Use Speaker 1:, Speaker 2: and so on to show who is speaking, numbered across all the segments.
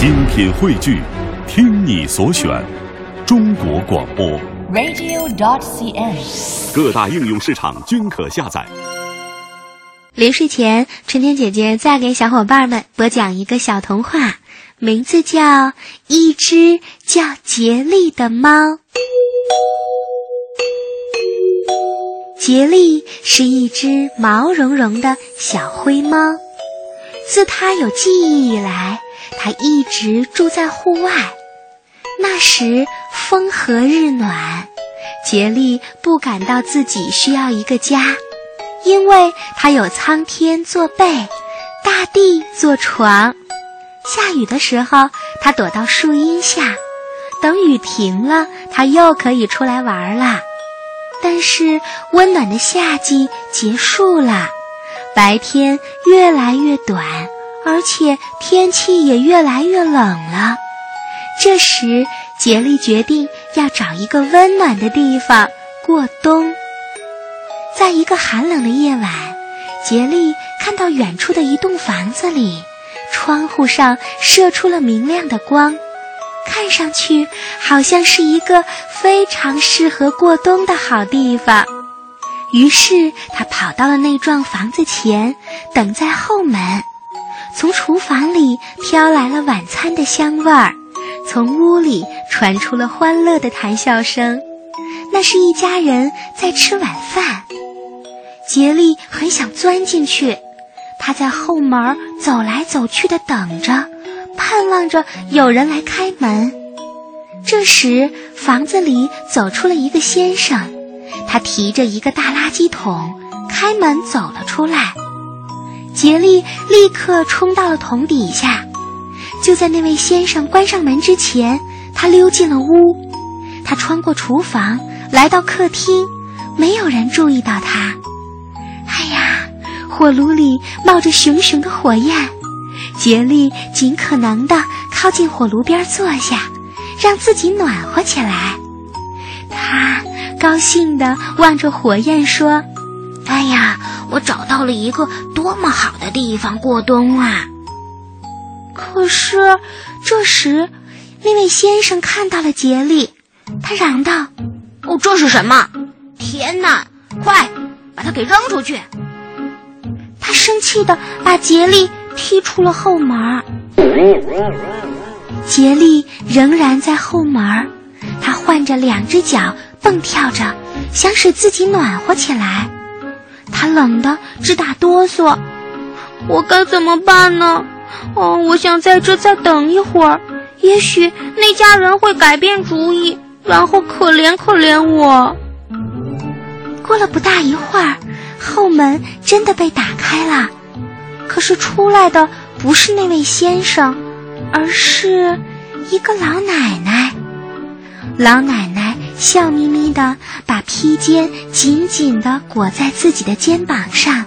Speaker 1: 精品汇聚，听你所选，中国广播。
Speaker 2: radio.dot.cn，。
Speaker 1: 各大应用市场均可下载。
Speaker 3: 临睡前，春天姐姐再给小伙伴们播讲一个小童话，名字叫《一只叫杰利的猫》。杰利是一只毛茸茸的小灰猫，自它有记忆以来，它一直住在户外。那时风和日暖，杰利不感到自己需要一个家。因为它有苍天做被，大地做床。下雨的时候，它躲到树荫下，等雨停了，它又可以出来玩了。但是温暖的夏季结束了，白天越来越短，而且天气也越来越冷了。这时，杰利决定要找一个温暖的地方过冬。在一个寒冷的夜晚，杰利看到远处的一栋房子里，窗户上射出了明亮的光，看上去好像是一个非常适合过冬的好地方。于是他跑到了那幢房子前，等在后门。从厨房里飘来了晚餐的香味儿，从屋里传出了欢乐的谈笑声。那是一家人在吃晚饭。杰利很想钻进去，他在后门走来走去的等着，盼望着有人来开门。这时，房子里走出了一个先生，他提着一个大垃圾桶，开门走了出来。杰利立刻冲到了桶底下，就在那位先生关上门之前，他溜进了屋。他穿过厨房，来到客厅，没有人注意到他。哎呀，火炉里冒着熊熊的火焰，杰利尽可能地靠近火炉边坐下，让自己暖和起来。他高兴地望着火焰说：“哎呀，我找到了一个多么好的地方过冬啊！”可是这时，那位先生看到了杰利，他嚷道：“
Speaker 4: 哦，这是什么？天哪！快！”把他给扔出去！
Speaker 3: 他生气的把杰利踢出了后门。杰利仍然在后门，他换着两只脚蹦跳着，想使自己暖和起来。他冷得直打哆嗦。我该怎么办呢？哦，我想在这再等一会儿，也许那家人会改变主意，然后可怜可怜我。过了不大一会儿，后门真的被打开了，可是出来的不是那位先生，而是一个老奶奶。老奶奶笑眯眯地把披肩紧紧地裹在自己的肩膀上。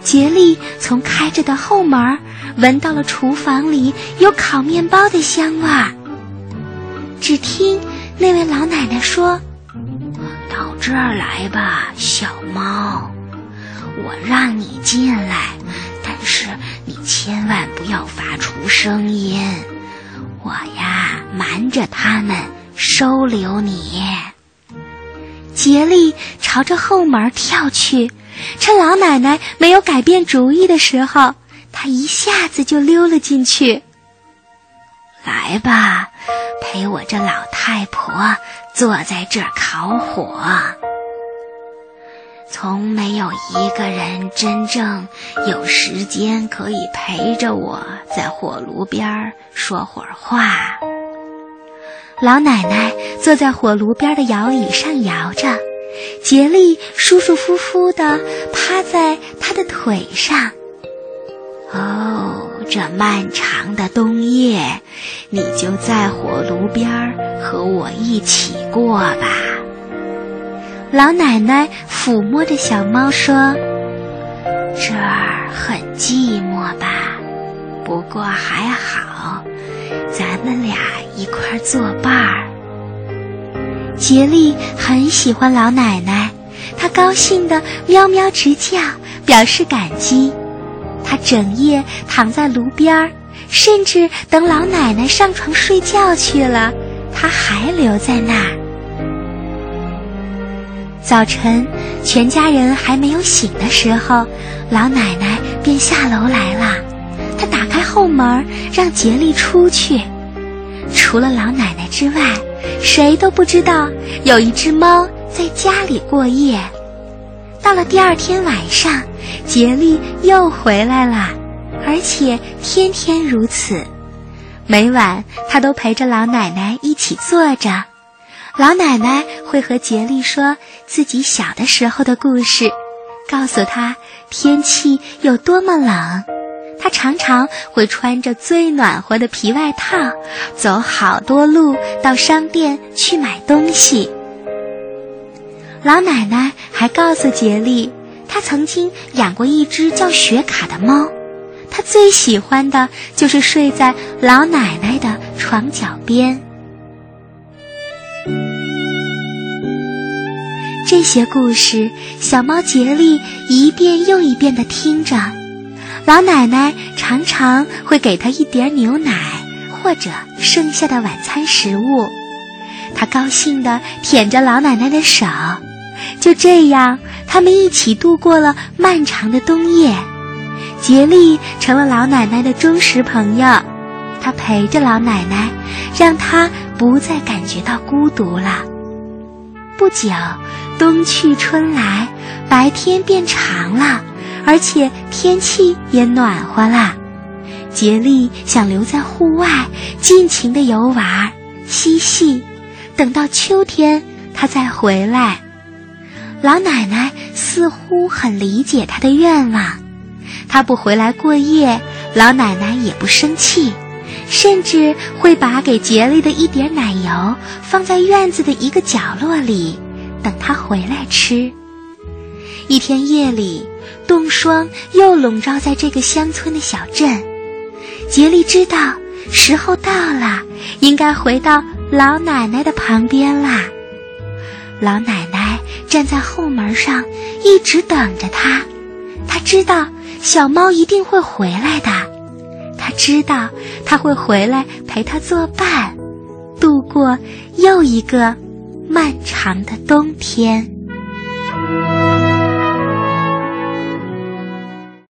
Speaker 3: 杰利从开着的后门闻到了厨房里有烤面包的香味儿。只听那位老奶奶说。
Speaker 4: 到这儿来吧，小猫，我让你进来，但是你千万不要发出声音，我呀瞒着他们收留你。
Speaker 3: 杰利朝着后门跳去，趁老奶奶没有改变主意的时候，他一下子就溜了进去。
Speaker 4: 来吧，陪我这老太婆坐在这儿烤火。从没有一个人真正有时间可以陪着我在火炉边说会儿话。
Speaker 3: 老奶奶坐在火炉边的摇椅上摇着，杰利舒舒服服地趴在她的腿上。
Speaker 4: 哦，这漫长的冬夜，你就在火炉边和我一起过吧。
Speaker 3: 老奶奶抚摸着小猫说：“
Speaker 4: 这儿很寂寞吧？不过还好，咱们俩一块作伴儿。”
Speaker 3: 杰利很喜欢老奶奶，他高兴的喵喵直叫，表示感激。他整夜躺在炉边儿，甚至等老奶奶上床睡觉去了，他还留在那儿。早晨，全家人还没有醒的时候，老奶奶便下楼来了。她打开后门，让杰利出去。除了老奶奶之外，谁都不知道有一只猫在家里过夜。到了第二天晚上，杰利又回来了，而且天天如此。每晚，他都陪着老奶奶一起坐着。老奶奶会和杰利说自己小的时候的故事，告诉他天气有多么冷。他常常会穿着最暖和的皮外套，走好多路到商店去买东西。老奶奶还告诉杰利，她曾经养过一只叫雪卡的猫，她最喜欢的就是睡在老奶奶的床脚边。这些故事，小猫杰利一遍又一遍地听着。老奶奶常常会给他一点牛奶，或者剩下的晚餐食物。他高兴地舔着老奶奶的手。就这样，他们一起度过了漫长的冬夜。杰利成了老奶奶的忠实朋友，他陪着老奶奶，让她不再感觉到孤独了。不久。冬去春来，白天变长了，而且天气也暖和了。杰利想留在户外，尽情的游玩、嬉戏，等到秋天他再回来。老奶奶似乎很理解他的愿望，他不回来过夜，老奶奶也不生气，甚至会把给杰利的一点奶油放在院子的一个角落里。等他回来吃。一天夜里，冻霜又笼罩在这个乡村的小镇。杰利知道时候到了，应该回到老奶奶的旁边啦。老奶奶站在后门上，一直等着他。他知道小猫一定会回来的。他知道他会回来陪他作伴，度过又一个。漫长的冬天。